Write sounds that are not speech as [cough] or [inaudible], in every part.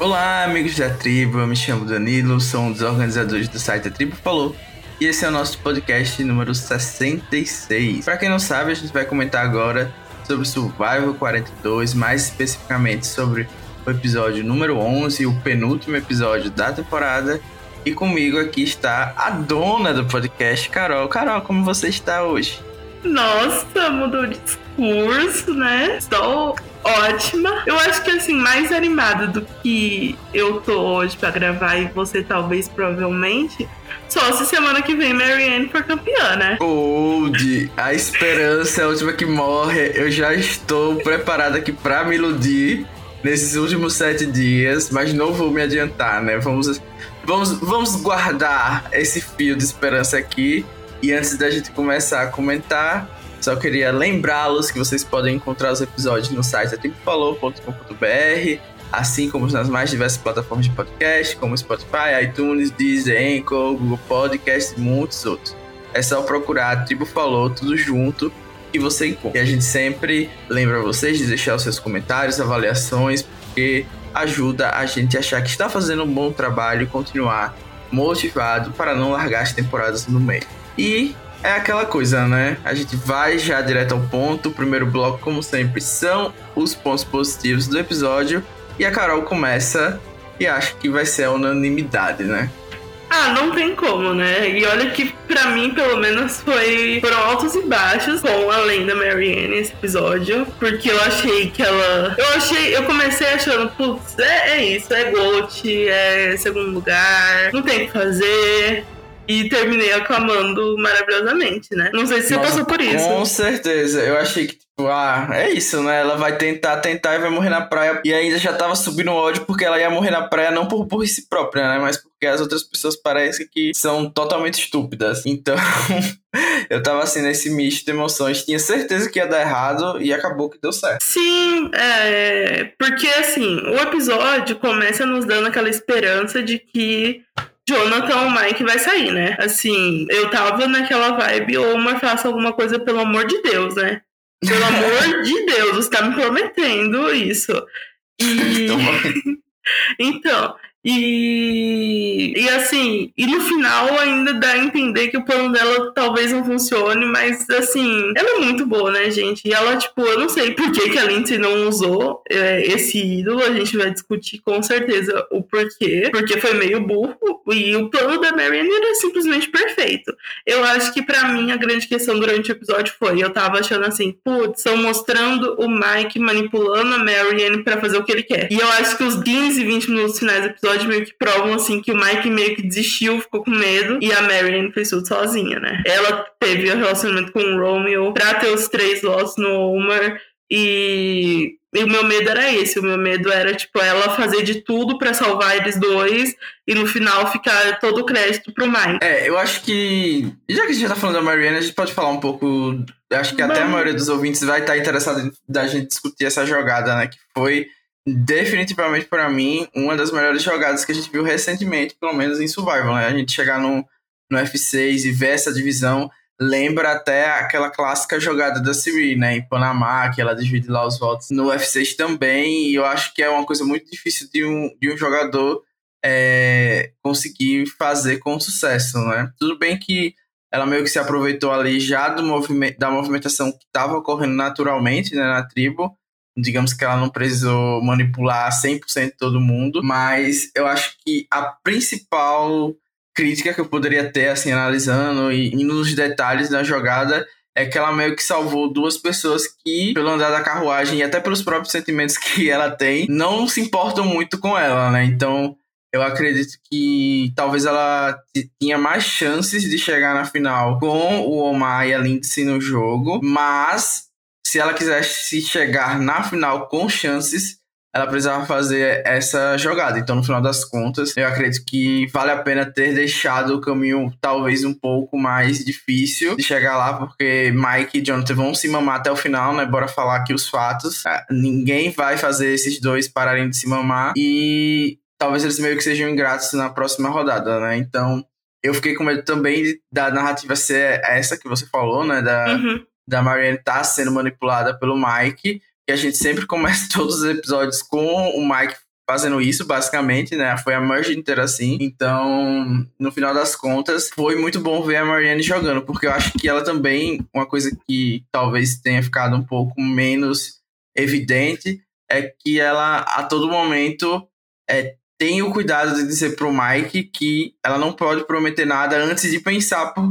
Olá, amigos da tribo. Eu me chamo Danilo, sou um dos organizadores do site A Tribo Falou. E esse é o nosso podcast número 66. Para quem não sabe, a gente vai comentar agora sobre Survival 42, mais especificamente sobre o episódio número 11, o penúltimo episódio da temporada. E comigo aqui está a dona do podcast, Carol. Carol, como você está hoje? Nossa, mudou de discurso, né? Estou ótima. Eu acho que assim, mais animada do que eu tô hoje para gravar e você talvez provavelmente. Só se semana que vem Marianne for campeã, né? Old, a esperança é a última que morre. Eu já estou preparada aqui para me iludir nesses últimos sete dias, mas não vou me adiantar, né? Vamos, vamos, vamos guardar esse fio de esperança aqui. E antes da gente começar a comentar, só queria lembrá-los que vocês podem encontrar os episódios no site atempofalou.com.br, assim como nas mais diversas plataformas de podcast, como Spotify, iTunes, Deezer, Anchor, Google Podcast e muitos outros. É só procurar a Tribo Falou tudo junto que você encontra. E a gente sempre lembra vocês de deixar os seus comentários, avaliações, porque ajuda a gente a achar que está fazendo um bom trabalho e continuar motivado para não largar as temporadas no meio. E é aquela coisa, né? A gente vai já direto ao ponto. O primeiro bloco, como sempre, são os pontos positivos do episódio. E a Carol começa e acho que vai ser a unanimidade, né? Ah, não tem como, né? E olha que pra mim, pelo menos, foi foram altos e baixos com a lenda Marianne esse episódio. Porque eu achei que ela. Eu achei. Eu comecei achando, putz, é, é isso, é GOAT, é segundo lugar, não tem o que fazer e terminei aclamando maravilhosamente, né? Não sei se Nossa, você passou por isso. Com certeza. Eu achei que, tipo, ah, é isso, né? Ela vai tentar, tentar e vai morrer na praia. E ainda já tava subindo ódio porque ela ia morrer na praia não por burrice própria, né? Mas porque as outras pessoas parecem que são totalmente estúpidas. Então, [laughs] eu tava assim nesse misto de emoções. Tinha certeza que ia dar errado e acabou que deu certo. Sim, é. Porque assim, o episódio começa nos dando aquela esperança de que Jonathan Mike vai sair, né? Assim, eu tava naquela vibe, ou uma faça alguma coisa pelo amor de Deus, né? Pelo amor [laughs] de Deus, você tá me prometendo isso. E. então, [laughs] e, e assim, e no final ainda dá a entender que o plano dela talvez não funcione, mas assim, ela é muito boa, né, gente? E ela, tipo, eu não sei por que, que a Lindsay não usou é, esse ídolo, a gente vai discutir com certeza o porquê, porque foi meio burro, e o plano da Marianne era simplesmente perfeito. Eu acho que para mim a grande questão durante o episódio foi, eu tava achando assim, putz, estão mostrando o Mike manipulando a Marianne para fazer o que ele quer. E eu acho que os 15, 20 minutos finais do episódio episódio meio que provam assim que o Mike meio que desistiu, ficou com medo e a Marianne fez tudo sozinha, né? Ela teve um relacionamento com o Romeo pra ter os três lotes no Homer e, e, o meu medo era esse. O meu medo era, tipo, ela fazer de tudo para salvar eles dois e no final ficar todo o crédito pro Mike. É, eu acho que. Já que a gente já tá falando da Marianne, a gente pode falar um pouco. Acho que até a maioria dos ouvintes vai estar interessada em da gente discutir essa jogada, né? Que foi definitivamente para mim uma das melhores jogadas que a gente viu recentemente, pelo menos em Survival, né? A gente chegar no, no F6 e ver essa divisão lembra até aquela clássica jogada da Siri, né, em Panamá, que ela divide lá os votos no F6 também, e eu acho que é uma coisa muito difícil de um, de um jogador é, conseguir fazer com sucesso, né? Tudo bem que ela meio que se aproveitou ali já do movimento, da movimentação que estava ocorrendo naturalmente né, na tribo, digamos que ela não precisou manipular 100% todo mundo, mas eu acho que a principal crítica que eu poderia ter, assim, analisando e indo nos detalhes da jogada, é que ela meio que salvou duas pessoas que, pelo andar da carruagem e até pelos próprios sentimentos [laughs] que ela tem, não se importam muito com ela, né? Então, eu acredito que talvez ela tinha mais chances de chegar na final com o Omar e a Lindsay no jogo, mas se ela quisesse chegar na final com chances, ela precisava fazer essa jogada. Então, no final das contas, eu acredito que vale a pena ter deixado o caminho talvez um pouco mais difícil de chegar lá, porque Mike e Jonathan vão se mamar até o final, né? Bora falar aqui os fatos. Ah, ninguém vai fazer esses dois pararem de se mamar e talvez eles meio que sejam ingratos na próxima rodada, né? Então, eu fiquei com medo também da narrativa ser essa que você falou, né? Da, uhum da Marianne tá sendo manipulada pelo Mike, que a gente sempre começa [laughs] todos os episódios com o Mike fazendo isso, basicamente, né? Foi a merge inteira assim. Então, no final das contas, foi muito bom ver a Marianne jogando, porque eu acho que ela também, uma coisa que talvez tenha ficado um pouco menos evidente, é que ela a todo momento é, tem o cuidado de dizer pro Mike que ela não pode prometer nada antes de pensar por,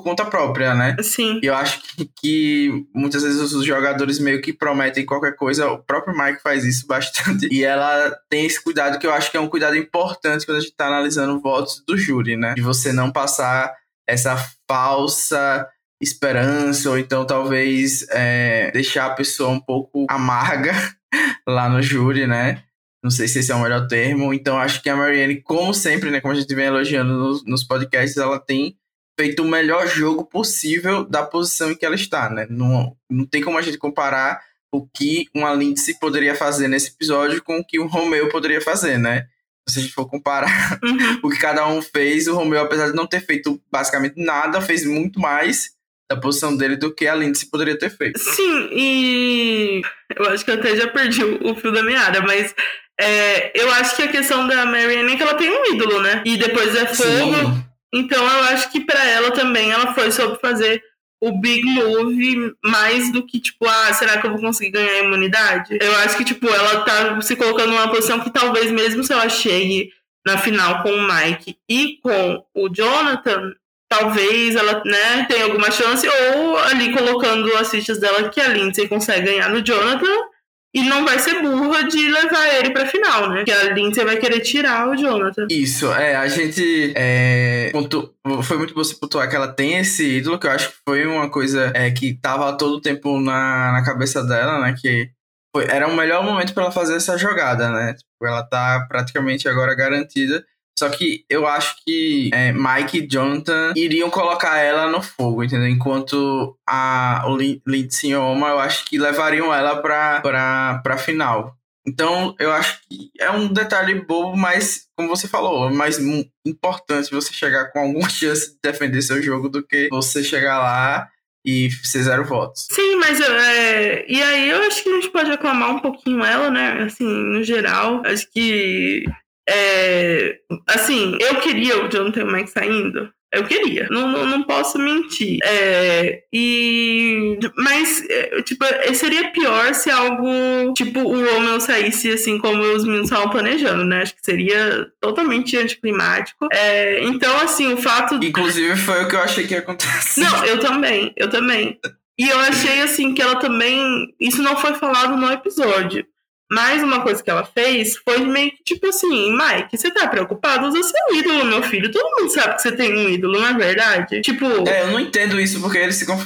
por conta própria, né? Sim. E eu acho que, que, muitas vezes os jogadores meio que prometem qualquer coisa, o próprio Mike faz isso [laughs] bastante. E ela tem esse cuidado que eu acho que é um cuidado importante quando a gente tá analisando votos do júri, né? De você não passar essa falsa esperança, ou então talvez é, deixar a pessoa um pouco amarga [laughs] lá no júri, né? Não sei se esse é o melhor termo. Então, acho que a Marianne, como sempre, né? Como a gente vem elogiando nos, nos podcasts, ela tem feito o melhor jogo possível da posição em que ela está, né? Não, não tem como a gente comparar o que uma Lindsay poderia fazer nesse episódio com o que o Romeo poderia fazer, né? Se a gente for comparar Uhum. [laughs] o que cada um fez, o Romeo, apesar de não ter feito basicamente nada, fez muito mais da posição dele do que a Lindsay poderia ter feito. Sim, e eu acho que eu até já perdi o, o fio da meada, mas é, eu acho que a questão da Marianne é que ela tem um ídolo, né? E depois é fogo. Sim. Então eu acho que pra ela também ela foi sobre fazer o big move mais do que, tipo, ah, será que eu vou conseguir ganhar a imunidade? Eu acho que, tipo, ela tá se colocando numa posição que talvez mesmo se ela chegue na final com o Mike e com o Jonathan, talvez ela, né, tenha alguma chance, ou ali colocando as fichas dela que a Lindsay consegue ganhar no Jonathan e não vai ser burra de levar ele pra final, né? Que a Lindsay vai querer tirar o Jonathan. Isso, é, a gente é, pontu- foi muito bom você pontuar que ela tem esse ídolo, que eu acho que foi uma coisa é, que tava todo o tempo na, na cabeça dela, né? Que foi, era o melhor momento para ela fazer essa jogada, né? Tipo, ela tá praticamente agora garantida. Só que eu acho que é, Mike e Jonathan iriam colocar ela no fogo, entendeu? Enquanto a, o Lin- Lindsay Oma, eu acho que levariam ela pra, pra, pra final. Então, eu acho que é um detalhe bobo, mas, como você falou, é mais importante você chegar com alguma [laughs] chance de defender seu jogo do que você chegar lá e ser zero votos. Sim, mas é, e aí eu acho que a gente pode aclamar um pouquinho ela, né? Assim, no geral, acho que é, assim, eu queria o Jonathan Mike saindo. Eu queria, não, não, não posso mentir. É, e mas é, tipo, é, seria pior se algo tipo o Romeo saísse assim como os meninos estavam planejando, né? Acho que seria totalmente anticlimático. É, então, assim, o fato Inclusive, foi o que eu achei que ia acontecer. não, eu também, eu também. E eu achei assim que ela também. Isso não foi falado no episódio. Mas uma coisa que ela fez foi meio que tipo assim, Mike, você tá preocupado? Usa seu ídolo, meu filho. Todo mundo sabe que você tem um ídolo, não é verdade? Tipo. É, eu não entendo isso, porque eles ficam,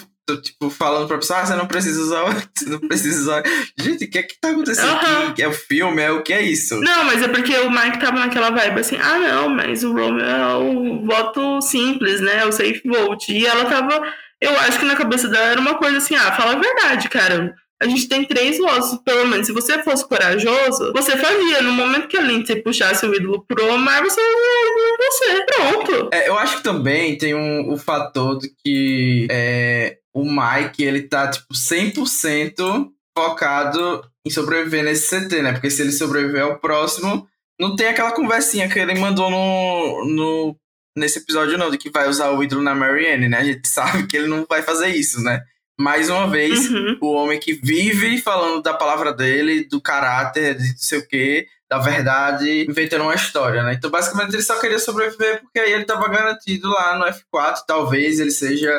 tipo, falando pra pessoa, ah, você não precisa usar, [laughs] você não precisa usar. Gente, o que é que tá acontecendo aqui? É o filme, é o que é isso? Não, mas é porque o Mike tava naquela vibe assim, ah não, mas o Romeo é o voto simples, né? O safe vote. E ela tava. Eu acho que na cabeça dela era uma coisa assim, ah, fala a verdade, cara. A gente tem três votos, pelo menos. Se você fosse corajoso, você fazia. No momento que a Lindsay puxasse o ídolo pro Omar, você você. Pronto. É, eu acho que também tem um, o fator de que é, o Mike, ele tá, tipo, 100% focado em sobreviver nesse CT, né? Porque se ele sobreviver ao próximo, não tem aquela conversinha que ele mandou no, no, nesse episódio, não, de que vai usar o ídolo na Marianne, né? A gente sabe que ele não vai fazer isso, né? Mais uma vez, Uhum. o homem que vive falando da palavra dele, do caráter, de não sei o quê, da verdade, inventando uma história, né? Então, basicamente, ele só queria sobreviver porque aí ele tava garantido lá no F4, talvez ele seja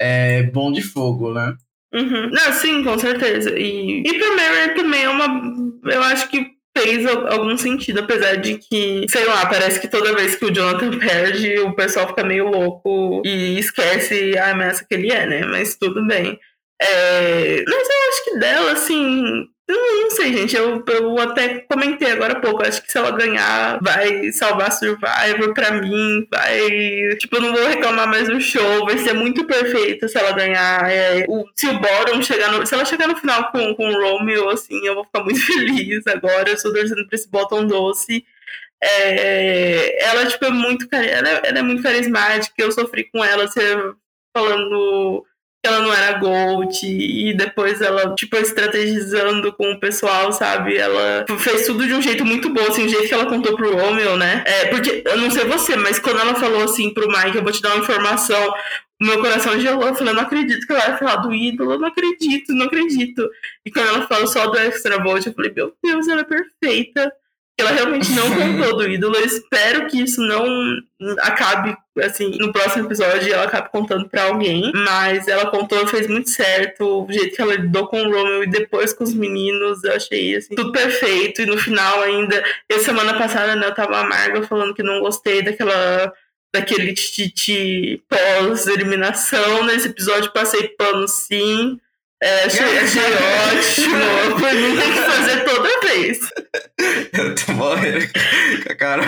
é, bom de fogo, né? Uhum. Não, sim, com certeza. E, e pra Mary também é uma. Eu acho que fez al- algum sentido, apesar de que, sei lá, parece que toda vez que o Jonathan perde, o pessoal fica meio louco e esquece a ameaça que ele é, né? Mas tudo bem. É, Mas eu acho que dela, assim. Eu não sei, gente. Eu, eu até comentei agora há pouco. Acho que se ela ganhar, vai salvar Survivor pra mim. Vai. Tipo, eu não vou reclamar mais do show. Vai ser muito perfeito se ela ganhar. É, o, se o Bottom chegar no. Se ela chegar no final com, com o Romeo, assim, eu vou ficar muito [laughs] feliz agora. Eu estou torcendo pra esse Bottom doce. É, ela, tipo, é muito, ela, é- ela é muito carismática. Eu sofri com ela, você falando ela não era Gold e depois ela, tipo, estrategizando com o pessoal, sabe? Ela fez tudo de um jeito muito bom, assim, o jeito que ela contou pro Romeo, né? É, porque, eu não sei você, mas quando ela falou assim pro Mike, eu vou te dar uma informação, o meu coração gelou, eu falei, não acredito que ela vai falar do ídolo, não acredito, não acredito. E quando ela falou só do Extra Volt, eu falei, meu Deus, ela é perfeita ela realmente não contou do ídolo. Eu espero que isso não acabe, assim, no próximo episódio ela acabe contando pra alguém. Mas ela contou, fez muito certo. O jeito que ela lidou com o Romeo e depois com os meninos, eu achei, assim, tudo perfeito. E no final ainda, essa semana passada, né, eu tava amarga falando que não gostei daquela daquele titi pós-eliminação. Nesse episódio passei pano sim. É, achei, achei [laughs] ótimo. Mim tem que fazer toda vez. Eu tô morrendo. [laughs] Cara,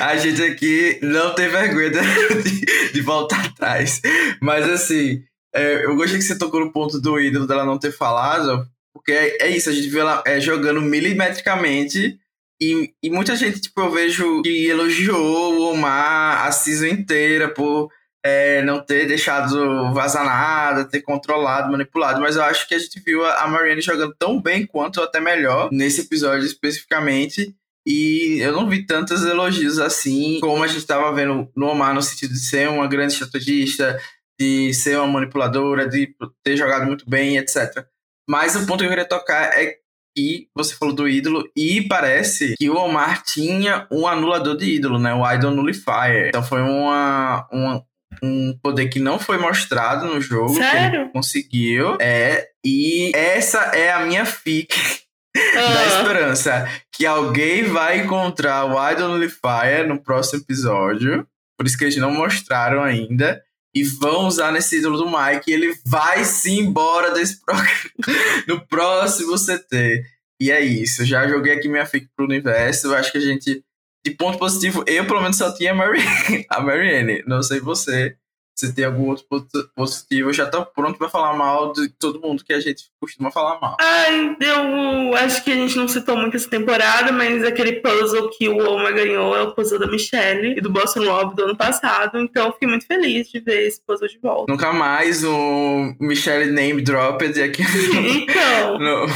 a gente aqui não tem vergonha de, de voltar atrás. Mas assim, é, eu gostei que você tocou no ponto do ídolo dela não ter falado, porque é, é isso, a gente vê ela é, jogando milimetricamente. E, e muita gente, tipo, eu vejo que elogiou o Omar a season inteira por é, não ter deixado vazar nada, ter controlado, manipulado, mas eu acho que a gente viu a Marianne jogando tão bem quanto até melhor nesse episódio especificamente. E eu não vi tantos elogios assim, como a gente estava vendo no Omar, no sentido de ser uma grande estrategista, de ser uma manipuladora, de ter jogado muito bem, etc. Mas o ponto que eu queria tocar é que você falou do ídolo e parece que o Omar tinha um anulador de ídolo, né? O Idol Nullifier. Então foi uma, uma, um poder que não foi mostrado no jogo. Sério? conseguiu. É. E essa é a minha fic. [laughs] da esperança. Que alguém vai encontrar o Idol Nullifier no próximo episódio. Por isso que eles não mostraram ainda. E vão usar nesse ídolo do Mike. E ele vai se embora desse programa [laughs] no próximo CT. E é isso. Já joguei aqui minha fic pro universo. Eu acho que a gente de ponto positivo, eu pelo menos só tinha a, Mary, [laughs] a Marianne. Não sei você. Se tem algum outro ponto positivo, eu já tô pronto pra falar mal de todo mundo que a gente costuma falar mal. Ai, eu acho que a gente não citou muito essa temporada, mas aquele puzzle que o Oma ganhou é o puzzle da Michelle e do Boston Love do ano passado. Então fiquei muito feliz de ver esse puzzle de volta. Nunca mais um Michelle name dropped aqui então. [laughs] no,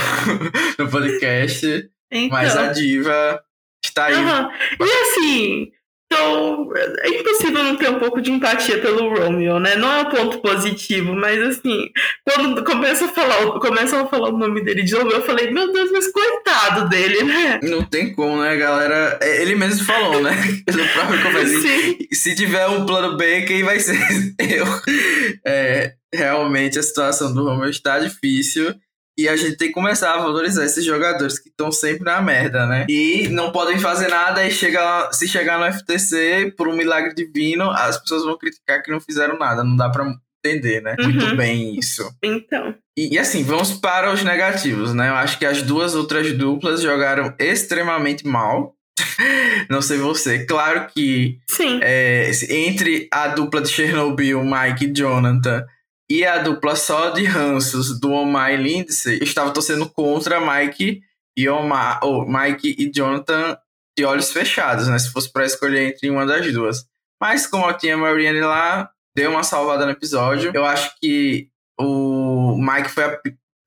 no podcast. Então. Mas a diva Está aí. Uhum. E assim, então, é impossível não ter um pouco de empatia pelo Romeo, né? Não é um ponto positivo, mas assim, quando começa a falar, começam a falar o nome dele de novo, eu falei, meu Deus, mas coitado dele, né? Não tem como, né, galera? É, ele mesmo falou, né? [laughs] No próprio conversa. Se tiver um plano B, quem vai ser [laughs] eu? É, realmente a situação do Romeo está difícil. E a gente tem que começar a valorizar esses jogadores que estão sempre na merda, né? E não podem fazer nada e chega, se chegar no FTC, por um milagre divino, as pessoas vão criticar que não fizeram nada. Não dá pra entender, né? Uhum. Muito bem isso. Então. E, e, assim, vamos para os negativos, né? Eu acho que as duas outras duplas jogaram extremamente mal. [laughs] Não sei você. Claro que Sim. É, entre a dupla de Chernobyl, Mike e Jonathan, e a dupla só de ranços do Omar e Lindsay estava torcendo contra Mike e Omar, ou Mike e Jonathan de olhos fechados, né? Se fosse para escolher entre uma das duas. Mas como eu tinha a Marianne lá, deu uma salvada no episódio. Eu acho que o Mike foi a,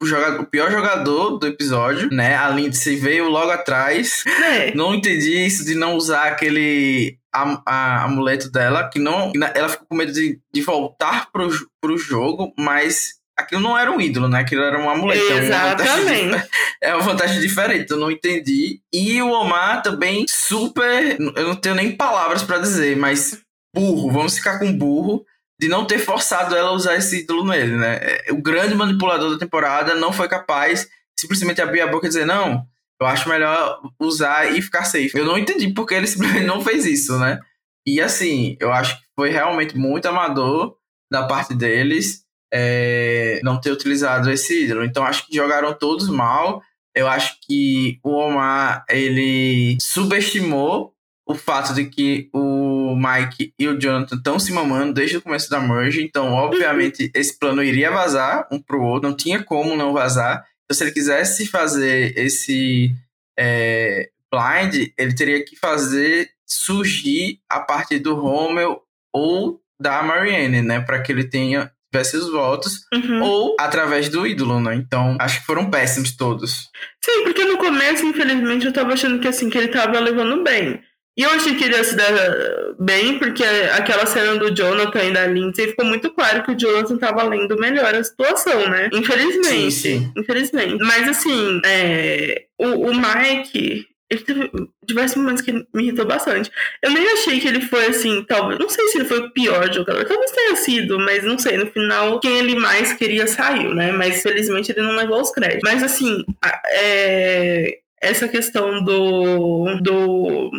o, jogador, o pior jogador do episódio, né? A Lindsay veio logo atrás. É. Não entendi isso de não usar aquele a, a, amuleto dela, que não. Ela ficou com medo de, de voltar pro, pro jogo, mas aquilo não era um ídolo, né? Aquilo era um amuleto. Exatamente. [laughs] É uma vantagem diferente, eu não entendi. E o Omar também super. Eu não tenho nem palavras para dizer, mas burro, vamos ficar com burro. De não ter forçado ela a usar esse ídolo nele, né? O grande manipulador da temporada não foi capaz simplesmente abrir a boca e dizer: não, eu acho melhor usar e ficar safe. Eu não entendi porque ele [laughs] simplesmente não fez isso, né? E assim, eu acho que foi realmente muito amador da parte deles é, não ter utilizado esse ídolo. Então acho que jogaram todos mal. Eu acho que o Omar ele subestimou o fato de que o Mike e o Jonathan estão se mamando desde o começo da merge. Então, obviamente, esse plano iria vazar um pro outro. Não tinha como não vazar. Então, se ele quisesse fazer esse é, blind, ele teria que fazer surgir a partir do Rommel ou da Marianne, né? Para que ele tenha tivesse os votos, Uhum. ou através do ídolo, né? Então, acho que foram péssimos todos. Sim, porque no começo, infelizmente, eu tava achando que assim, que ele tava levando bem. E eu achei que ele ia se dar bem, porque aquela cena do Jonathan e da Lindsay ficou muito claro que o Jonathan tava lendo melhor a situação, né? Infelizmente. Sim, sim. Infelizmente. Mas assim, é, o, o Mike, ele teve diversos momentos que me irritou bastante. Eu nem achei que ele foi assim, talvez. Não sei se ele foi o pior jogador. Talvez tenha sido, mas não sei. No final, quem ele mais queria saiu, né? Mas felizmente ele não levou os créditos. Mas assim, é, essa questão do. do.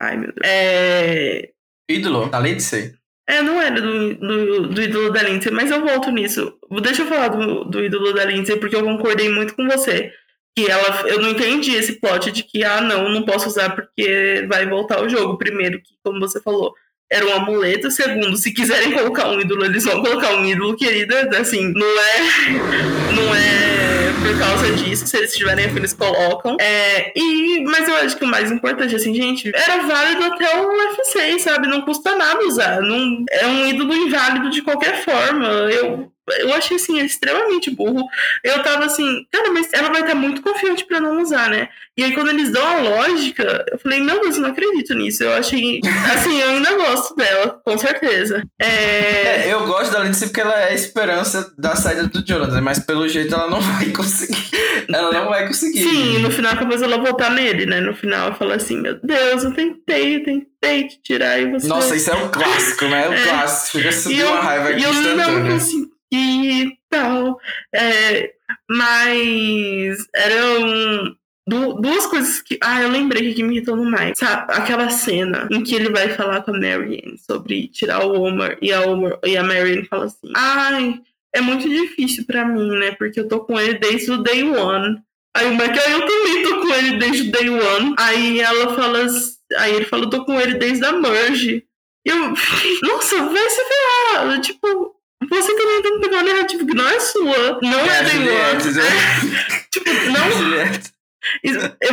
Ai, meu Deus. É. Ídolo, da Lindsay. É, não era do, do, do ídolo da Lindsay, mas eu volto nisso. Deixa eu falar do, do ídolo da Lindsay, porque eu concordei muito com você. Que ela, eu não entendi esse plot de que, ah, não, não posso usar porque vai voltar o jogo. Primeiro, que, como você falou, era um amuleto. Segundo, se quiserem colocar um ídolo, eles vão colocar um ídolo, querida. Assim, não é. Não é por causa disso. Se eles tiverem afim, eles colocam. É, e, mas eu acho que o mais importante, assim, gente, era válido até o F6, sabe? Não custa nada usar. Não, é um ídolo inválido de qualquer forma. Eu. Eu achei assim, extremamente burro. Eu tava assim, cara, mas ela vai estar muito confiante pra não usar, né? E aí, quando eles dão a lógica, eu falei, meu Deus, eu não acredito nisso. Eu achei. Assim, eu ainda gosto dela, com certeza. É. É, eu gosto da Lindsay porque ela é a esperança da saída do Jonathan, mas pelo jeito ela não [laughs] vai conseguir. Ela não vai conseguir. Sim, no final capaz ela voltar nele, né? No final fala assim, meu Deus, eu tentei, eu tentei te tirar e você. Nossa, isso é um clássico, né? O É. clássico. Fica eu, uma raiva aqui e eu não instantânea. E tal. É, mas eram du- duas coisas que. Ah, eu lembrei que me irritou mais. Sabe, aquela cena em que ele vai falar com a Marianne sobre tirar o Homer e a, Homer, e a Marianne fala assim: Ai, é muito difícil pra mim, né? Porque eu tô com ele desde o day one. Aí o Mike, "Ah, eu também tô com ele desde o day one. Aí ela fala. Aí ele fala, tô com ele desde a merge. Eu [laughs] nossa, vai se ferrar. Tipo, você também tem que pegar uma narrativa que não é sua. Não é, É, day one. né? [laughs] tipo, não.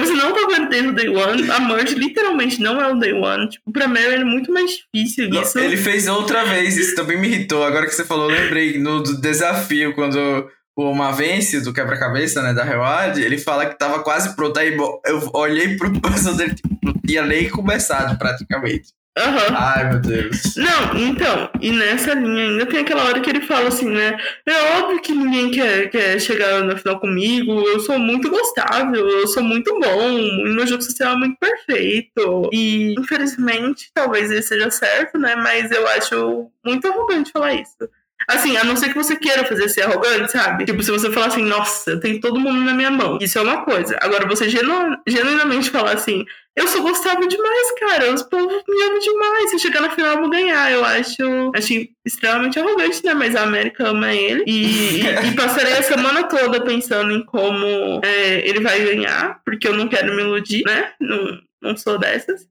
Você não tá ele desde o day one. A merge literalmente não é o day one. Tipo, pra Mary é muito mais difícil Não, isso. Ele fez outra vez, isso também me irritou. Agora que você falou, eu lembrei no do desafio, quando o Mavense, do quebra-cabeça, né, da Reward, ele fala que tava quase pronto. Aí eu olhei pro posição dele, tipo, não tinha nem começado praticamente. Aham. Ai, meu Deus. Não, então, e nessa linha ainda tem aquela hora que ele fala assim, né? É óbvio que ninguém quer, quer chegar na final comigo, eu sou muito gostável, eu sou muito bom, e meu jogo social é muito perfeito. E, infelizmente, talvez ele seja certo, né? Mas eu acho muito arrogante falar isso. Assim, a não ser que você queira fazer ser arrogante, sabe? Tipo, se você falar assim, nossa, tenho todo mundo na minha mão. Isso é uma coisa. Agora, você genu genuinamente falar assim, eu sou gostável demais, cara. Os povos me amam demais. Se chegar na final, eu vou ganhar. Eu acho, acho extremamente arrogante, né? Mas a América ama ele. E, e, e passarei a semana toda pensando em como é, ele vai ganhar, porque eu não quero me iludir, né? Não, não sou dessas.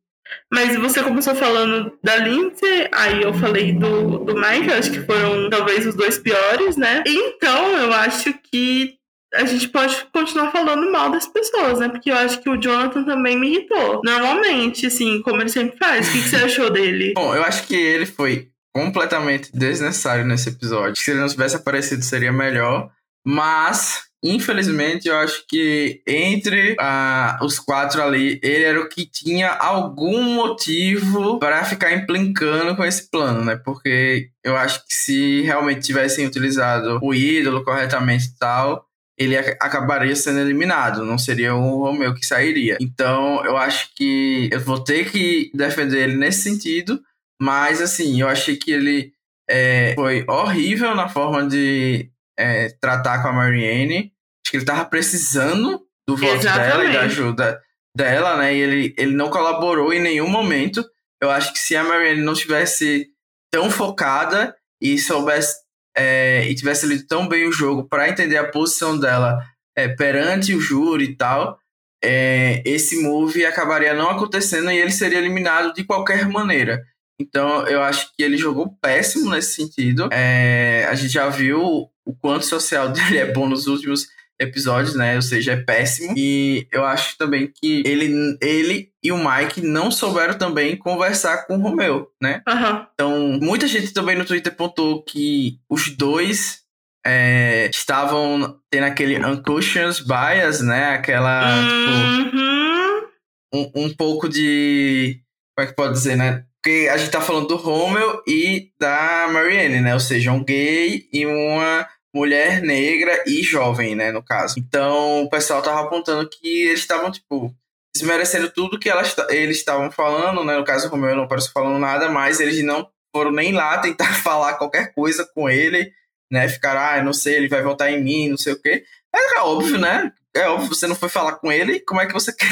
Mas você começou falando da Lindsay, aí eu falei do, do Mike, acho que foram talvez os dois piores, né? Então eu acho que a gente pode continuar falando mal das pessoas, né? Porque eu acho que o Jonathan também me irritou. Normalmente, assim, como ele sempre faz. O que, que você achou dele? Bom, eu acho que ele foi completamente desnecessário nesse episódio. Se ele não tivesse aparecido, seria melhor. Mas, infelizmente, eu acho que entre ah, os quatro ali, ele era o que tinha algum motivo para ficar implincando com esse plano, né? Porque eu acho que se realmente tivessem utilizado o ídolo corretamente e tal, ele ac- acabaria sendo eliminado, não seria o Romeu que sairia. Então, eu acho que eu vou ter que defender ele nesse sentido, mas assim, eu achei que ele é, foi horrível na forma de é, tratar com a Marianne. Acho que ele tava precisando do voto dela e Exatamente. da ajuda dela, né? E ele, ele não colaborou em nenhum momento. Eu acho que se a Marianne não tivesse tão focada e soubesse é, e tivesse lido tão bem o jogo para entender a posição dela é, perante o júri e tal, é, esse move acabaria não acontecendo e ele seria eliminado de qualquer maneira. Então eu acho que ele jogou péssimo nesse sentido. É, a gente já viu o quanto o social [laughs] dele é bom nos últimos episódios, né? Ou seja, é péssimo. E eu acho também que ele, ele e o Mike não souberam também conversar com o Romeu, né? Uhum. Então, muita gente também no Twitter pontuou que os dois é, estavam tendo aquele unconscious bias, né? Aquela, uhum. tipo, um, um pouco de... Como é que pode dizer, né? Porque a gente tá falando do Romeu e da Marianne, né? Ou seja, um gay e uma mulher negra e jovem, né, no caso. Então, o pessoal tava apontando que eles estavam, tipo, desmerecendo tudo que elas, eles estavam falando, né? No caso, o Romeu não parece falando nada, mas eles não foram nem lá [laughs] tentar falar qualquer coisa com ele, né? Ficaram, ah, não sei, ele vai votar em mim, não sei o quê. É óbvio, né? É óbvio, você não foi falar com ele, como é que você [laughs] quer,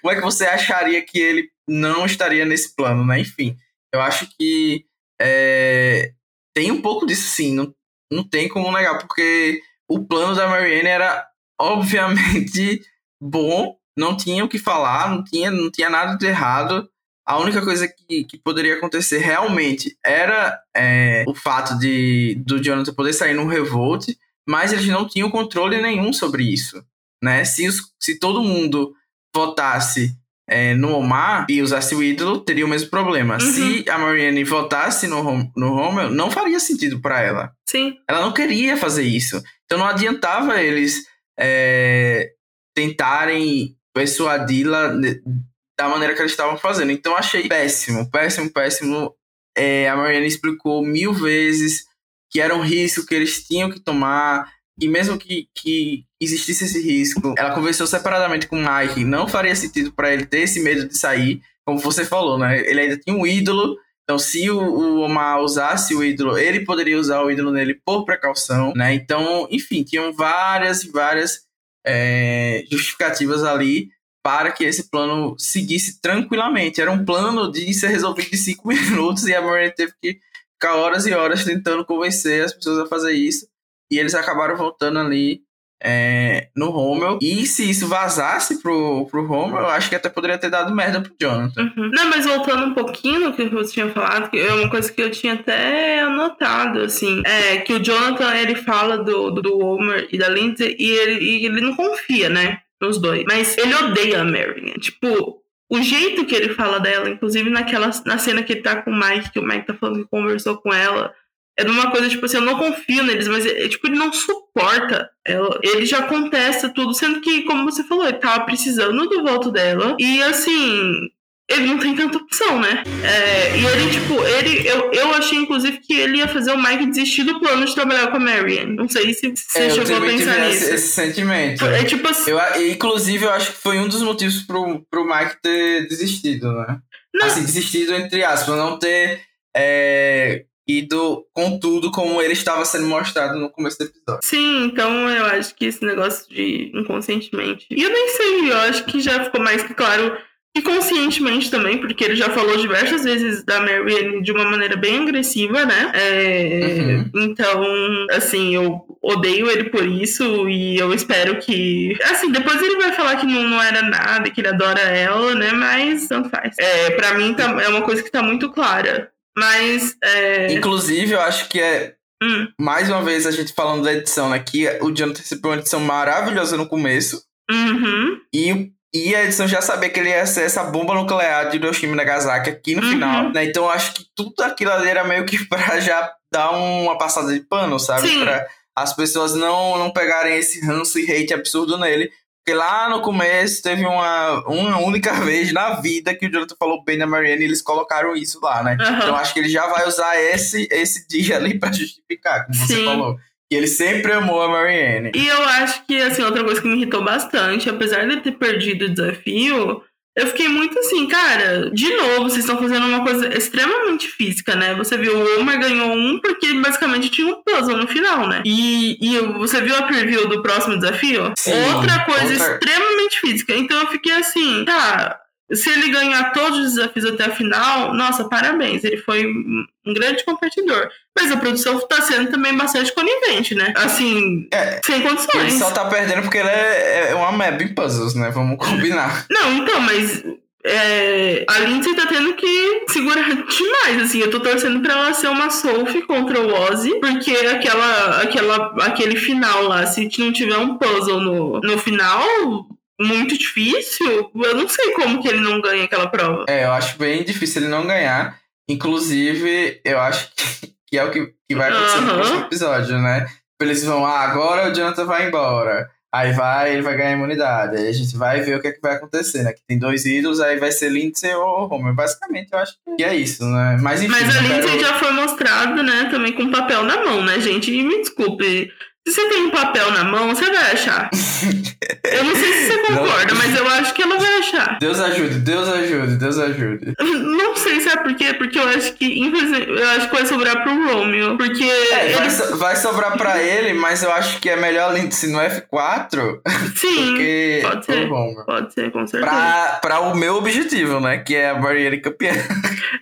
como é que você acharia que ele não estaria nesse plano, né? Enfim, eu acho que é, tem um pouco disso sim, não, não tem como negar, porque o plano da Marianne era obviamente bom, não tinha o que falar, não tinha, não tinha nada de errado. A única coisa que, que poderia acontecer realmente era é, o fato de do Jonathan poder sair no revolt, mas eles não tinham controle nenhum sobre isso. Né? Se, os, se todo mundo votasse é, no Omar e usasse o ídolo, teria o mesmo problema. Uhum. Se a Marianne votasse no, no Romeo, não faria sentido para ela. Sim. Ela não queria fazer isso. Então não adiantava eles é, tentarem persuadi-la da maneira que eles estavam fazendo. Então achei péssimo, péssimo, péssimo. É, a Marianne explicou mil vezes que era um risco que eles tinham que tomar e mesmo que, que existisse esse risco, ela conversou separadamente com o Mike, não faria sentido para ele ter esse medo de sair, como você falou, né? Ele ainda tinha um ídolo, então se o, o Omar usasse o ídolo, ele poderia usar o ídolo nele por precaução, né? Então, enfim, tinham várias e várias é, justificativas ali para que esse plano seguisse tranquilamente. Era um plano de ser resolvido em cinco [laughs] minutos e a Maria teve que ficar horas e horas tentando convencer as pessoas a fazer isso e eles acabaram voltando ali é, no Romel. E se isso vazasse pro, pro Romel, eu acho que até poderia ter dado merda pro Jonathan. Uhum. Não, mas voltando um pouquinho no que você tinha falado, que é uma coisa que eu tinha até anotado, assim, é que o Jonathan, ele fala do, do, Homer e da Lindsay e ele, e ele não confia, né, nos dois. Mas ele odeia a Mary. Tipo, o jeito que ele fala dela, inclusive naquela na cena que ele tá com o Mike, que o Mike tá falando que conversou com ela, é uma coisa, tipo assim, eu não confio neles, mas é, tipo, ele não suporta ela. Ele já contesta tudo, sendo que, como você falou, ele tava precisando do voto dela. E assim, ele não tem tanta opção, né? É, e ele, tipo, ele, eu, eu achei, inclusive, que ele ia fazer o Mike desistir do plano de trabalhar com a Marian. Não sei se você é, chegou a pensar nisso. Esse, esse sentimento. É tipo assim. Eu, inclusive, eu acho que foi um dos motivos pro, pro Mike ter desistido, né? Não. Assim, desistido, entre aspas, não ter. É, ido com tudo como ele estava sendo mostrado no começo do episódio. Sim, então eu acho que esse negócio de inconscientemente. E eu nem sei, eu acho que já ficou mais que claro e conscientemente também, porque ele já falou diversas vezes da Marianne de uma maneira bem agressiva, né? É, uhum. Então, assim, eu odeio ele por isso e eu espero que. Assim, depois ele vai falar que não, não era nada, que ele adora ela, né? Mas tanto faz. É, pra mim tá, é uma coisa que tá muito clara. Mas. É... Inclusive, eu acho que é. Hum. Mais uma vez a gente falando da edição, né? Que o Jonathan recebeu uma edição maravilhosa no começo. Uhum. E, e a edição já sabia que ele ia ser essa bomba nuclear de Hiroshima e Nagasaki aqui no uhum. final, né? Então eu acho que tudo aquilo ali era meio que [laughs] pra já dar uma passada de pano, sabe? Sim. Pra as pessoas não, não pegarem esse ranço e hate absurdo nele. Porque lá no começo teve uma, uma única [laughs] vez na vida que o Jonathan falou bem da Marianne e eles colocaram isso lá, né? Uhum. Então acho que ele já vai usar esse, esse [laughs] dia ali pra justificar, como Sim. você falou. Que ele sempre amou a Marianne. E eu acho que, assim, outra coisa que me irritou bastante, apesar de ter perdido o desafio, eu fiquei muito assim, cara, de novo, vocês estão fazendo uma coisa extremamente física, né? Você viu, o Omar ganhou um porque basicamente tinha um puzzle no final, né? E, e você viu a preview do próximo desafio? Sim, outra coisa outra... extremamente física. Então eu fiquei assim, tá, se ele ganhar todos os desafios até a final, nossa, parabéns. Ele foi um grande competidor. Mas a produção tá sendo também bastante conivente, né? Assim, é, sem condições. Ele só tá perdendo porque ele é, é uma meb em puzzles, né? Vamos combinar. [laughs] Não, então, mas é, a Lindsay tá tendo que segurar [laughs] demais, assim. Eu tô torcendo pra ela ser uma Sophie contra o Ozzy, porque aquela, aquela, aquele final lá, se não tiver um puzzle no, no final, muito difícil, eu não sei como que ele não ganha aquela prova. É, eu acho bem difícil ele não ganhar. Inclusive, eu acho que, que é o que, que vai acontecer uhum. no próximo episódio, né? Eles vão, ah, agora o Jonathan vai embora. Aí vai, ele vai ganhar imunidade. Aí a gente vai ver o que é que vai acontecer, né? Que tem dois ídolos, aí vai ser Lindsay ou Homer. Basicamente, eu acho que é isso, né? Mas, enfim, Mas a Lindsay quero... já foi mostrado, né? Também com papel na mão, né, gente? E me desculpe, se você tem um papel na mão, você vai achar. [laughs] eu não sei se você concorda, não. mas eu acho que ela vai achar. Deus ajude, Deus ajude, Deus ajude. [laughs] Não sei, sabe por quê? Porque eu acho que, infelizmente, eu acho que vai sobrar pro Romeo. Porque. É, ele... vai, so vai, sobrar pra ele, mas eu acho que é melhor se no F4. [laughs] Sim. pode ser. Pode ser, com certeza. Pra, pra o meu objetivo, né? Que é a barreira campeã.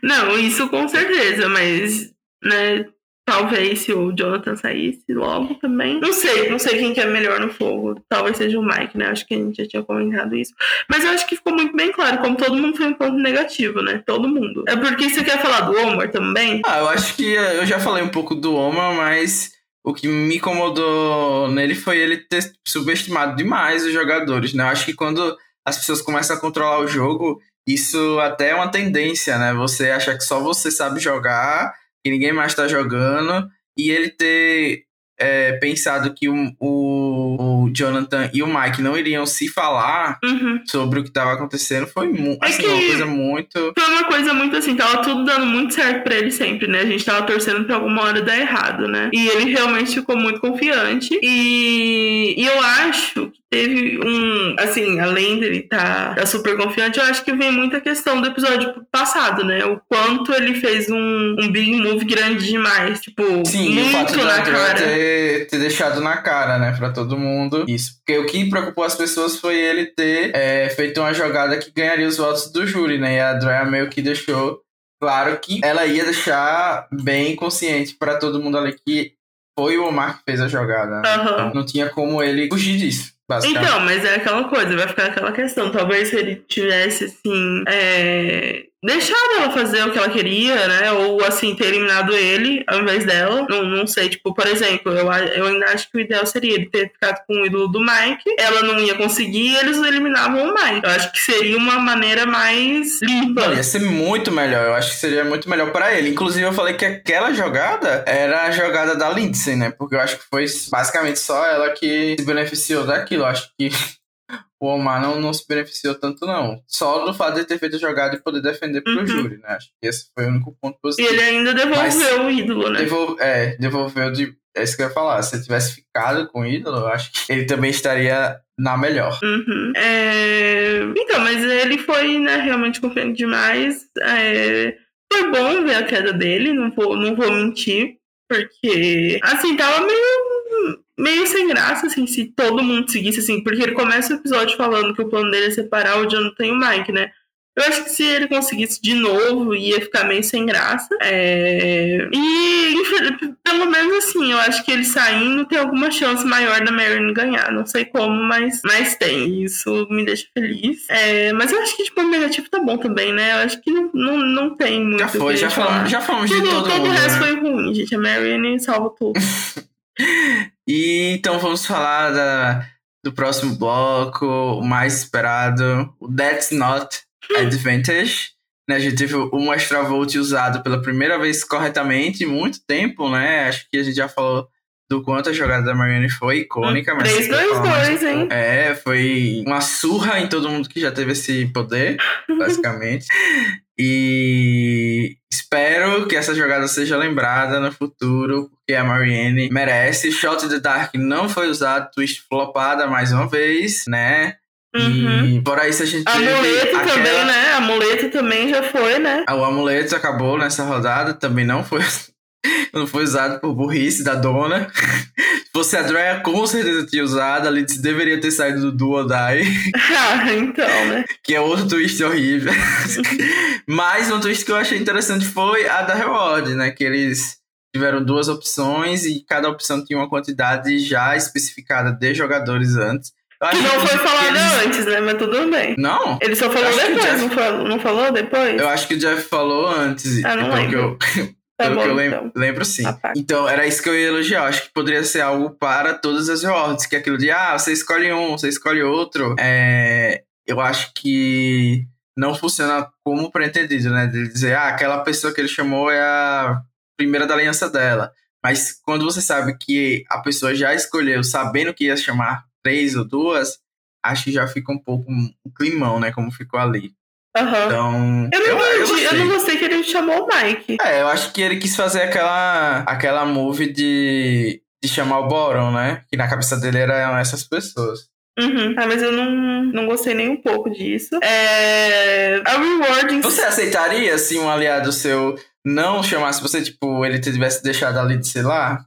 Não, isso com certeza, mas. Né, Talvez se o Jonathan saísse logo também. Não sei, não sei quem que é melhor no fogo. Talvez seja o Mike, né? Acho que a gente já tinha comentado isso. Mas eu acho que ficou muito bem claro, como todo mundo foi um ponto negativo, né? Todo mundo. É porque você quer falar do Omar também? Ah, eu acho que eu já falei um pouco do Omar, mas o que me incomodou nele foi ele ter subestimado demais os jogadores, né? Eu acho que quando as pessoas começam a controlar o jogo, isso até é uma tendência, né? Você acha que só você sabe jogar que ninguém mais está jogando, e ele ter é, pensado que o, o, o, Jonathan e o Mike não iriam se falar uhum. sobre o que estava acontecendo foi é assim, uma coisa muito. Foi uma coisa muito assim, tava tudo dando muito certo para ele sempre, né? A gente tava torcendo pra alguma hora dar errado, né? E ele realmente ficou muito confiante. E, e eu acho que teve um. Assim, além dele estar tá, tá super confiante, eu acho que vem muita questão do episódio passado, né? O quanto ele fez um, um big move grande demais. Tipo, Sim, muito o fato na cara. Ter, ter deixado na cara, né, pra todo mundo. Isso. Porque o que preocupou as pessoas foi ele ter é, feito uma jogada que ganharia os votos do júri, né? E a Drea meio que deixou claro que ela ia deixar bem consciente para todo mundo ali que foi o Omar que fez a jogada. Uhum. Não tinha como ele fugir disso. Então, mas é aquela coisa, vai ficar aquela questão. Talvez se ele tivesse, assim, é, deixado ela fazer o que ela queria, né? Ou assim, ter eliminado ele ao invés dela. Não, não sei, tipo, por exemplo, eu, eu ainda acho que o ideal seria ele ter ficado com o ídolo do Mike. Ela não ia conseguir eles eliminavam o Mike. Eu acho que seria uma maneira mais limpa. Não, ia ser muito melhor. Eu acho que seria muito melhor para ele. Inclusive, eu falei que aquela jogada era a jogada da Lindsay, né? Porque eu acho que foi basicamente só ela que se beneficiou daquilo. Eu acho que o Omar não, não se beneficiou tanto, não. Só do fato de ter feito a jogada e poder defender pro uhum. júri, né? Acho que esse foi o único ponto positivo. E ele ainda devolveu Mas, o ídolo, né? Devol é, devolveu de. É isso que eu ia falar. Se ele tivesse ficado com o ídolo, eu acho que ele também estaria na melhor. Uhum. É... Então, mas ele foi, né, realmente confiante demais. É... Foi bom ver a queda dele, não vou, não vou mentir. Porque, assim, tava meio meio sem graça, assim, se todo mundo seguisse, assim, porque ele começa o episódio falando que o plano dele é separar o Jonathan e o Mike, né? Eu acho que se ele conseguisse de novo, ia ficar meio sem graça. É... E, pelo menos assim, eu acho que ele saindo tem alguma chance maior da Marion ganhar. Não sei como, mas, mas tem. Isso me deixa feliz. É... Mas eu acho que, tipo, o negativo tá bom também, né? Eu acho que não, não, não tem muito. Já foi, já falamos, já falamos de todo, todo o resto né? foi ruim, gente. A Marion salva tudo. [laughs] E então vamos falar da, do próximo bloco, o mais esperado, o That's Not Advantage. Né, a gente teve o Extra Volt usado pela primeira vez corretamente em muito tempo, né? Acho que a gente já falou do quanto a jogada da Marianne foi icônica. 3-2-2, hein? É, foi uma surra em todo mundo que já teve esse poder, [laughs] basicamente. E espero que essa jogada seja lembrada no futuro, porque a Marianne merece. Shot in the Dark não foi usado, twist flopada mais uma vez, né? Uhum. E por isso a gente. Amuleto aquela... também, né? Amuleto também já foi, né? O amuleto acabou nessa rodada, também não foi [laughs] não foi usado por burrice da dona. Se fosse a Drea, com certeza tinha usado. A Lindsay deveria ter saído do Duo Die. [laughs] ah, então, né? Que é outro twist horrível. Mas um twist que eu achei interessante foi a da Reward, né? Que eles tiveram duas opções e cada opção tinha uma quantidade já especificada de jogadores antes. Que não foi falado eles... antes, né? Mas tudo bem. Não? Ele só falou depois, Jeff... não, falou, não falou depois? Eu acho que o Jeff falou antes. Ah, não lembro. Eu... [laughs] Tá bom, eu lembro, então. lembro sim. Ah, tá. Então, era isso que eu ia elogiar. Acho que poderia ser algo para todas as rewards. Que é aquilo de, ah, você escolhe um, você escolhe outro. É, eu acho que não funciona como pretendido, né? De dizer, ah, aquela pessoa que ele chamou é a primeira da aliança dela. Mas quando você sabe que a pessoa já escolheu, sabendo que ia chamar três ou duas, acho que já fica um pouco um climão, né? Como ficou ali. Uhum. Então. Eu não, eu, eu, eu, não gostei que ele chamou o Mike. É, eu acho que ele quis fazer aquela, aquela move de, de chamar o Boron, né? Que na cabeça dele eram essas pessoas. Uhum. Ah, mas eu não, não gostei nem um pouco disso. É... A rewarding. Você aceitaria se um aliado seu não chamasse você, tipo, ele tivesse deixado ali de sei lá?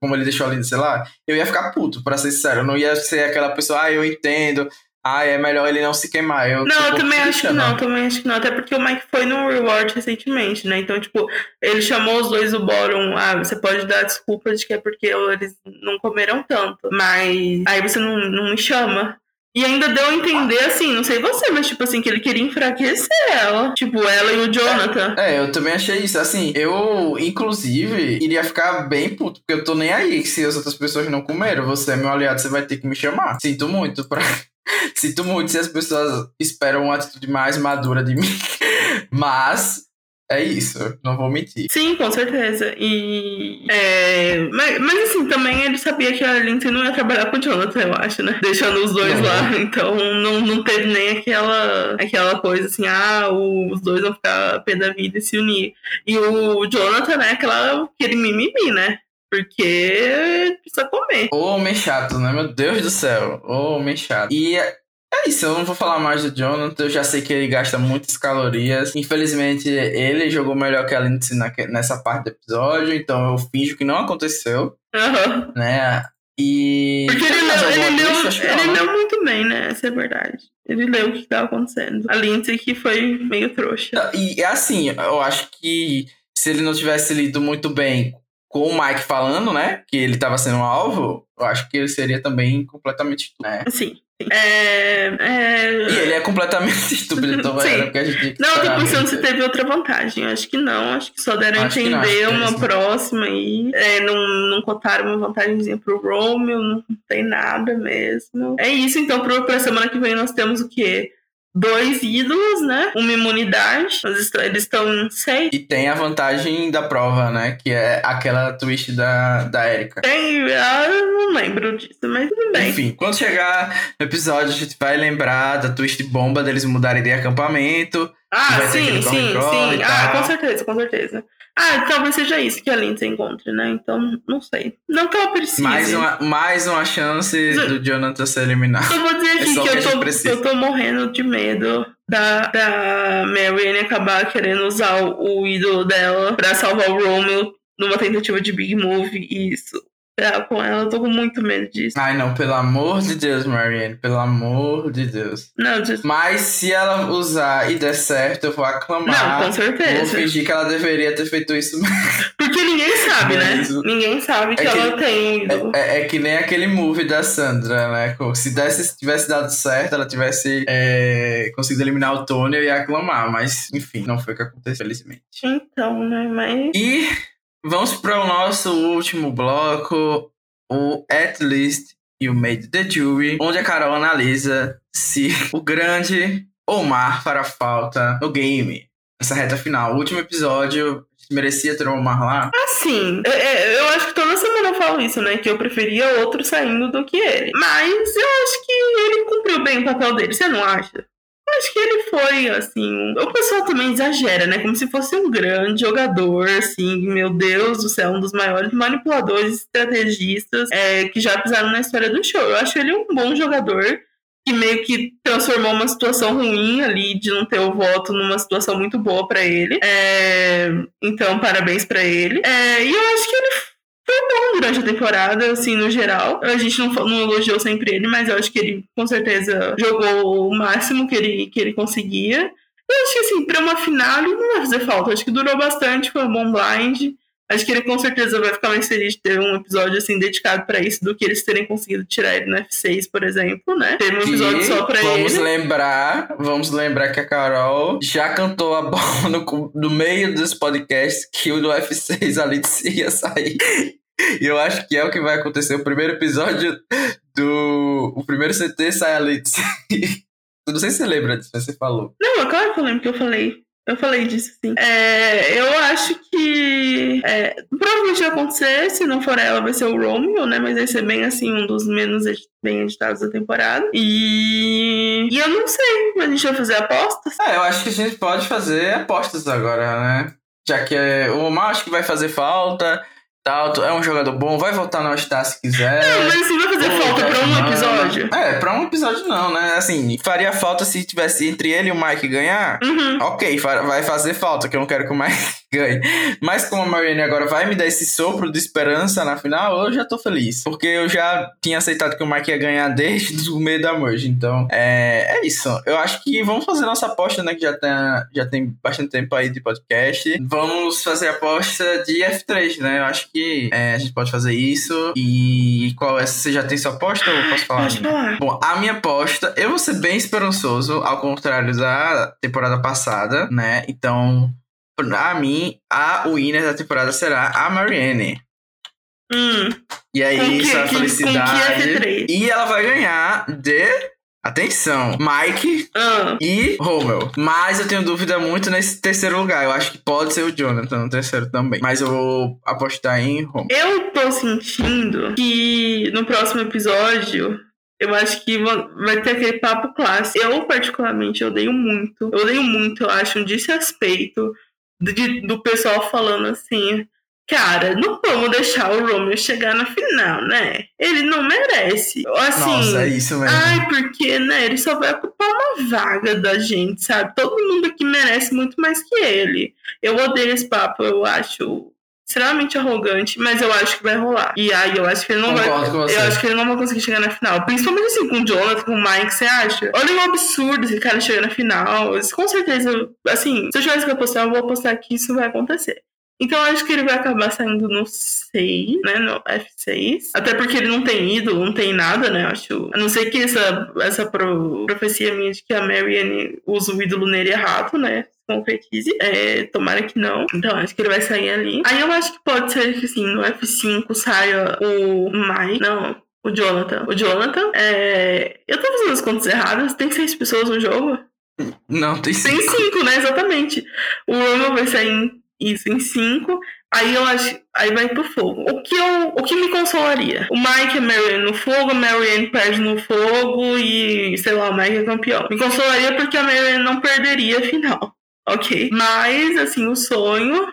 Como ele deixou ali de sei lá? Eu ia ficar puto, pra ser sincero. Eu não ia ser aquela pessoa, ah, eu entendo ah, é melhor ele não se queimar. Eu não, eu também acho que não, também acho que não. Até porque o Mike foi no Reward recentemente, né? Então, tipo, ele chamou os dois do Bottom. Ah, você pode dar desculpa de que é porque eles não comeram tanto. Mas aí você não, não me chama. E ainda deu a entender, assim, não sei você, mas tipo assim, que ele queria enfraquecer ela. Tipo, ela e o Jonathan. É, é, eu também achei isso. Assim, eu, inclusive, iria ficar bem puto, porque eu tô nem aí se as outras pessoas não comeram. Você é meu aliado, você vai ter que me chamar. Sinto muito pra. [laughs] Sinto muito se as pessoas esperam uma atitude mais madura de mim. [laughs] Mas é isso, não vou mentir. Sim, com certeza. E. É, mas, mas assim, também ele sabia que a Lindsay não ia trabalhar com o Jonathan, eu acho, né? Deixando os dois não. lá. Então não, não teve nem aquela, aquela coisa assim, ah, os dois vão ficar pé da vida e se unir. E o Jonathan, né, aquela, aquele mimimi, né? Porque precisa comer. Ô, homem chato, né? Meu Deus do céu. Ô, homem chato. E é, é isso, eu não vou falar mais do Jonathan, eu já sei que ele gasta muitas calorias. Infelizmente, ele jogou melhor que a Lindsay nessa parte do episódio, então eu finjo que não aconteceu. Uhum. Né? E. Porque ele leu, ele, leu, ele leu muito bem, né? Essa é a verdade. Ele leu o que estava acontecendo. A Lindsay que foi meio trouxa. E assim, eu acho que se ele não tivesse lido muito bem com o Mike falando, né, que ele estava sendo um alvo, eu acho que ele seria também completamente estúpido, né? Sim. É, é... E ele é completamente [laughs] estúpido, então Sim. era porque a gente Não, tô pensando se teve outra vantagem. Eu acho que não, acho que só deram a entender não, uma próxima e é, não, não cotaram uma vantagemzinha pro Romeo, não tem nada mesmo. É isso, então, pra semana que vem nós temos o quê? Dois ídolos, né? Uma imunidade. Eles estão seis. E tem a vantagem da prova, né? Que é aquela twist da, da Erika. Tem, ah, eu não lembro disso, mas tudo bem. Enfim, quando chegar no episódio, a gente vai lembrar da twist bomba deles mudarem de acampamento. Ah, sim, sim, sim. Ah, com certeza, com certeza. Ah, talvez seja isso que a Lindsay encontre, né? Então, não sei. Não que ela precise. Mais uma, mais uma chance do Jonathan ser eliminado. Eu vou dizer é aqui é que, eu tô, eu tô morrendo de medo da, da Marianne acabar querendo usar o, o ídolo dela pra salvar o Romeo numa tentativa de Big Move e isso com ela, eu tô com muito medo disso. Ai, não, pelo amor de Deus, Marianne, pelo amor de Deus. Não, just... Mas se ela usar e der certo, eu vou aclamar. Não, com certeza. Vou fingir que ela deveria ter feito isso mesmo. [laughs] Porque ninguém sabe, né? Ninguém sabe que, é que ela tem. É, é, é, que nem aquele move da Sandra, né? Se desse, tivesse dado certo, ela tivesse é, conseguido eliminar o Tony, eu ia aclamar. Mas, enfim, não foi o que aconteceu, felizmente. Então, né? Mas. E Vamos para o nosso último bloco, o At Least You Made the Jury, onde a Carol analisa se o grande Omar fará falta no game. Nessa reta final. O último episódio merecia ter o Omar lá? Assim, eu, eu acho que toda semana eu falo isso, né? Que eu preferia outro saindo do que ele. Mas eu acho que ele cumpriu bem o papel dele, você não acha? Acho que ele foi, assim. O pessoal também exagera, né? Como se fosse um grande jogador, assim, meu Deus do céu, um dos maiores manipuladores, estrategistas é, que já pisaram na história do show. Eu acho ele um bom jogador que meio que transformou uma situação ruim ali de não ter o voto numa situação muito boa para ele. É, então, parabéns para ele. É, e eu acho que ele foi bom durante a temporada, assim, no geral. A gente não, não elogiou sempre ele, mas eu acho que ele com certeza jogou o máximo que ele, que ele conseguia. Eu acho que, assim, pra uma final ele não vai fazer falta. Eu acho que durou bastante, foi um bom blind. Acho que ele com certeza vai ficar mais feliz de ter um episódio assim dedicado para isso do que eles terem conseguido tirar ele no F6, por exemplo, né? Teve um episódio E só pra vamos ele. lembrar, vamos lembrar que a Carol já cantou a bola no, no meio dos podcasts que o do F6 ali ia sair. E eu acho que é o que vai acontecer. O primeiro episódio do. O primeiro CT sai a Litz. [laughs] Eu não sei se você lembra disso, mas você falou. Não, é claro que eu lembro que eu falei. Eu falei disso, sim. É, eu acho que é, provavelmente vai acontecer, se não for ela, vai ser o Romeo, né? Mas vai ser bem assim, um dos menos bem editados da temporada. E, e eu não sei, a gente vai fazer apostas? É, eu acho que a gente pode fazer apostas agora, né? Já que é, o Omar acho que vai fazer falta. Tal, é um jogador bom, vai voltar no All-Star se quiser. Não, mas assim, vai fazer Pô, falta pra um não. episódio? É, pra um episódio não, né? Assim, faria falta se tivesse entre ele e o Mike ganhar. Uhum. Ok, vai fazer falta, que eu não quero que o Mike [laughs] ganhe. Mas como a Marianne agora vai me dar esse sopro de esperança na final, eu já tô feliz. Porque eu já tinha aceitado que o Mike ia ganhar desde o meio da merge. Então, é, é isso. Eu acho que vamos fazer nossa aposta, né? Que já tem, já tem bastante tempo aí de podcast. Vamos fazer a aposta de F3, né? Eu acho que é, a gente pode fazer isso. E qual é? Você já tem sua aposta ou posso falar? Pode falar. Bom, a minha aposta, eu vou ser bem esperançoso, ao contrário da temporada passada, né? Então, pra mim, a winner da temporada será a Marianne. Hum, E aí, que- é que- com que felicidade. F3? E ela vai ganhar de. Atenção, Mike ah, e Rommel. Mas eu tenho dúvida muito nesse terceiro lugar. Eu acho que pode ser o Jonathan no terceiro também. Mas eu vou apostar em Rommel. eu tô sentindo que no próximo episódio. Eu acho que va- vai ter aquele papo clássico. Eu, particularmente, odeio muito. Eu odeio muito, eu acho, um desrespeito de- do pessoal falando assim. Cara, não vamos deixar o Romeo chegar na final, né? Ele não merece. Assim, Nossa, é isso mesmo. Ai, porque, né, ele só vai ocupar uma vaga da gente, sabe? Todo mundo aqui merece muito mais que ele. Eu odeio esse papo, eu acho extremamente arrogante, mas eu acho que vai rolar. E aí eu acho que ele não Concordo vai. Eu acho que ele não vai conseguir chegar na final. Principalmente assim, com o Jonathan, com o Mike, você acha? Olha o absurdo esse cara chegar na final. Com certeza, assim, se eu tivesse que apostar, eu vou apostar que isso vai acontecer. Então acho que ele vai acabar saindo no 6, né? No F6. Até porque ele não tem ídolo, não tem nada, né? Acho. A não ser que essa, essa pro- profecia minha de que a Marianne usa o ídolo nele errado, né? Concretize. É, tomara que não. Então acho que ele vai sair ali. Aí eu acho que pode ser que assim, no F5 saia o Mike. Não. O Jonathan. O Jonathan, é... eu tô fazendo as contas erradas. Tem seis pessoas no jogo? Não, tem Tem cinco. cinco, né? Exatamente. O Roman vai sair em, isso em cinco. Aí eu acho. Aí vai pro fogo. O que, eu, o que me consolaria? O Mike e a Marianne no fogo, a Marianne perde no fogo e, sei lá, o Mike é campeão. Me consolaria porque a Marianne não perderia a final. [laughs] Ok? Mas, assim, o sonho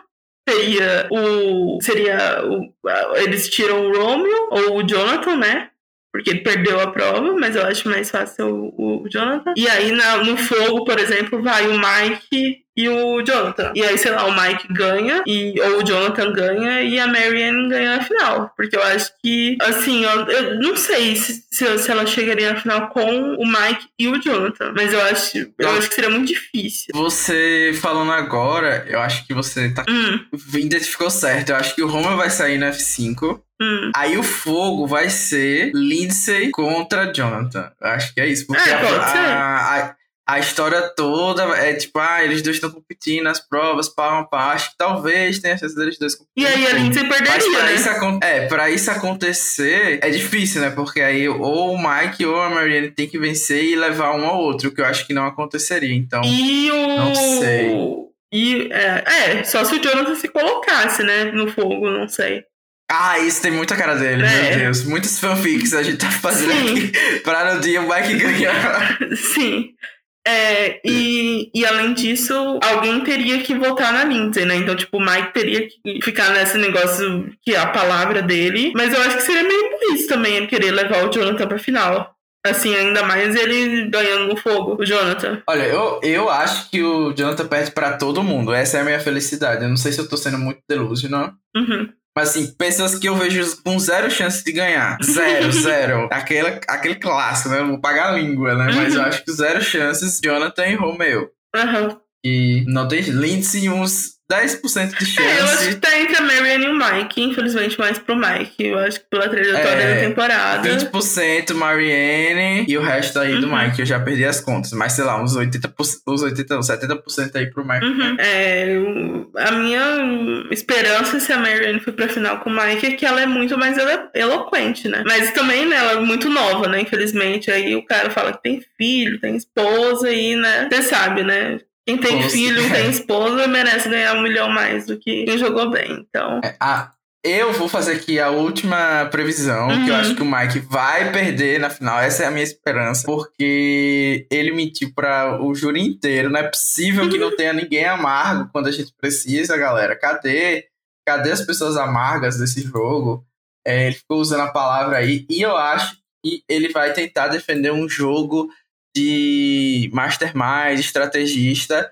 seria o. Seria o. Eles tiram o Romeo ou o Jonathan, né? Porque ele perdeu a prova, mas eu acho mais fácil o, o Jonathan. E aí na- no fogo, por exemplo, vai o Mike e o Jonathan. E aí, sei lá, o Mike ganha, e, ou o Jonathan ganha, e a Marianne ganha na final. Porque eu acho que, assim, eu, eu não sei se, se, ela chegaria na final com o Mike e o Jonathan. Mas eu acho, eu acho que seria muito difícil. Você falando agora, eu acho que você tá Hum, identificou certo. Eu acho que o Roman vai sair no F5. hum. Aí o fogo vai ser Lindsay contra Jonathan. Acho que é isso. Porque É, a, pode ser. a, a, a história toda é tipo, ah, eles dois estão competindo nas provas, pau a. Acho que talvez tenha chance deles dois E competirem. aí a Lindsay Mas perderia, pra né? isso, é, pra isso acontecer é difícil, né? Porque aí ou o Mike ou a Marianne tem que vencer e levar um ao outro, o que eu acho que não aconteceria. Então, E o. Não sei. E, é, é, só se o Jonathan se colocasse, né, no fogo, não sei. ah, isso tem muita cara dele, É. meu Deus. Muitos fanfics a gente tá fazendo Sim. aqui pra no dia o Mike ganhar. [laughs] Sim. É, e, e além disso, alguém teria que votar na Lindsay, né? Então, tipo, o Mike teria que ficar nesse negócio que é a palavra dele. Mas eu acho que seria meio burrice também ele querer levar o Jonathan pra final. Assim, ainda mais ele ganhando no fogo, o Jonathan. Olha, eu, eu acho que o Jonathan perde pra todo mundo. Essa é a minha felicidade. Eu não sei se eu tô sendo muito delusional. Uhum. Mas assim, pessoas que eu vejo com zero chance de ganhar. Zero, [laughs] zero. Aquele, aquele clássico, né? Eu vou pagar a língua, né? Mas eu Uhum. acho que zero chances, Jonathan e Romeo. Aham. Que não tem Lindsay uns 10% de chance. É, eu acho que tá entre a Marianne e o Mike, infelizmente mais pro Mike. Eu acho que pela trajetória é, da temporada. 20% Marianne e o resto aí uhum. do Mike. Eu já perdi as contas. Mas sei lá, uns 80%, uns 80 não, 70% aí pro Mike. Uhum. É, a minha esperança se a Marianne for pra final com o Mike é que ela é muito mais elo eloquente, né? Mas também, né, ela é muito nova, né? Infelizmente. Aí o cara fala que tem filho, tem esposa e, né? Você sabe, né? Quem tem filho, é. tem [laughs] esposa, merece ganhar um milhão mais do que quem jogou bem. Então. É, ah, eu vou fazer aqui a última previsão, uhum. que eu uhum. acho que o Mike vai perder na final. Essa é a minha esperança. Porque ele mentiu para o júri inteiro. Não é possível que não [laughs] tenha ninguém amargo quando a gente precisa, galera. Cadê? Cadê as pessoas amargas desse jogo? É, ele ficou usando a palavra aí. E eu acho que ele vai tentar defender um jogo de mastermind, estrategista,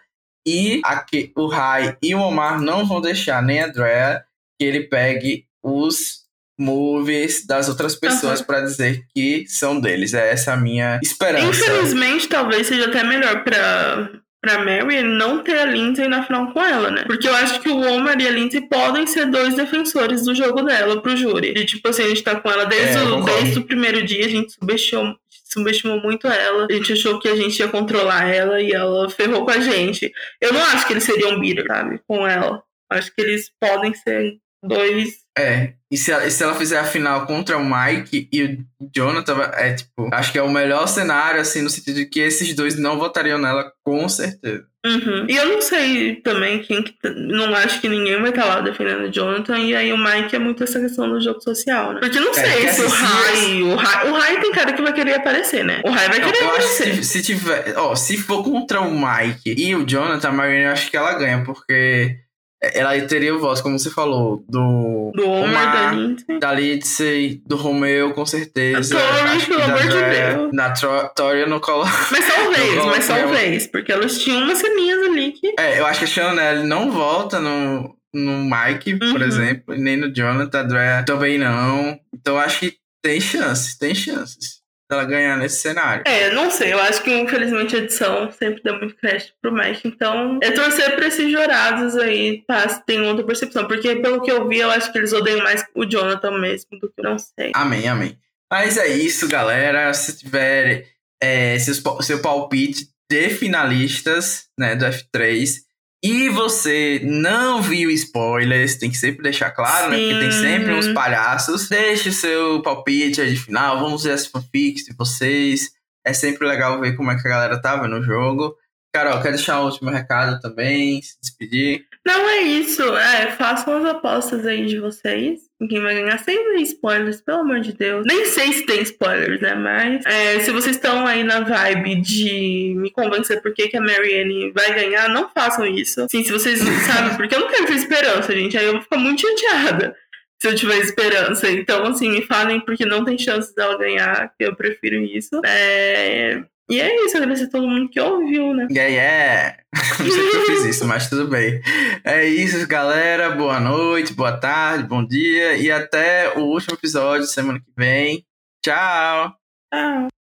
e aqui, o Rai e o Omar não vão deixar nem a Drea que ele pegue os movies das outras pessoas uhum. para dizer que são deles. É essa a minha esperança. Infelizmente, talvez seja até melhor para pra Mary não ter a Lindsay na final com ela, né? Porque eu acho que o Omar e a Lindsay podem ser dois defensores do jogo dela pro júri. E, tipo assim, a gente tá com ela desde, é, o, desde o primeiro dia, a gente subestimou, subestimou muito ela. A gente achou que a gente ia controlar ela e ela ferrou com a gente. Eu não acho que eles seriam bitter, sabe? Com ela. Acho que eles podem ser dois. É, e se ela, se ela fizer a final contra o Mike e o Jonathan, é tipo, acho que é o melhor cenário, assim, no sentido de que esses dois não votariam nela, com certeza. Uhum. E eu não sei também quem que. Não acho que ninguém vai estar lá defendendo o Jonathan. E aí o Mike é muito essa questão do jogo social, né? Porque eu não é, sei se o Rai, o Rai. O Rai tem cara que vai querer aparecer, né? O Rai vai querer eu aparecer. Se, se tiver. Ó, se for contra o Mike e o Jonathan, a Marianne eu acho que ela ganha, porque ela teria o voto, como você falou, do. Do Omar, da Lindsay. Da Lindsay, do Romeu, com certeza. Tori, pelo amor de Deus. Na Tori eu não coloco. Mas talvez, [laughs] mas talvez. Porque elas tinham umas ceninhas ali que. É, eu acho que a Chanel não volta no, no Mike, uhum. por exemplo, nem no Jonathan. Drea também não. Então acho que tem chances, tem chances ela ganhar nesse cenário. É, não sei. Eu acho que, infelizmente, a edição sempre dá muito crédito pro Mike. Então, é torcer pra esses jurados aí, tá? Tem outra percepção. Porque, pelo que eu vi, eu acho que eles odeiam mais o Jonathan mesmo do que eu não sei. Amém, amém. Mas é isso, galera. Se tiver é, seus, seu palpite de finalistas né, do F3 e você não viu spoilers, tem que sempre deixar claro, Sim. né? Porque tem sempre uns palhaços. Deixe o seu palpite aí de final, vamos ver as fanfics de vocês. É sempre legal ver como é que a galera tava no jogo. Carol, quer deixar o último recado também? Se despedir? Não é isso. É, façam as apostas aí de vocês. Quem vai ganhar sem spoilers, pelo amor de Deus. Nem sei se tem spoilers, né? Mas é, se vocês estão aí na vibe de me convencer por que, que a Marianne vai ganhar, não façam isso. Sim, se vocês [laughs] sabem, porque eu não quero ter esperança, gente. Aí eu vou ficar muito chateada se eu tiver esperança. Então, assim, me falem porque não tem chance dela ganhar, que eu prefiro isso. É... E é isso, agradecer a todo mundo que ouviu, né? Yeah, [laughs] yeah. Não sei que eu fiz isso, mas tudo bem. É isso, galera. Boa noite, boa tarde, bom dia. E até o último episódio semana que vem. Tchau. Tchau.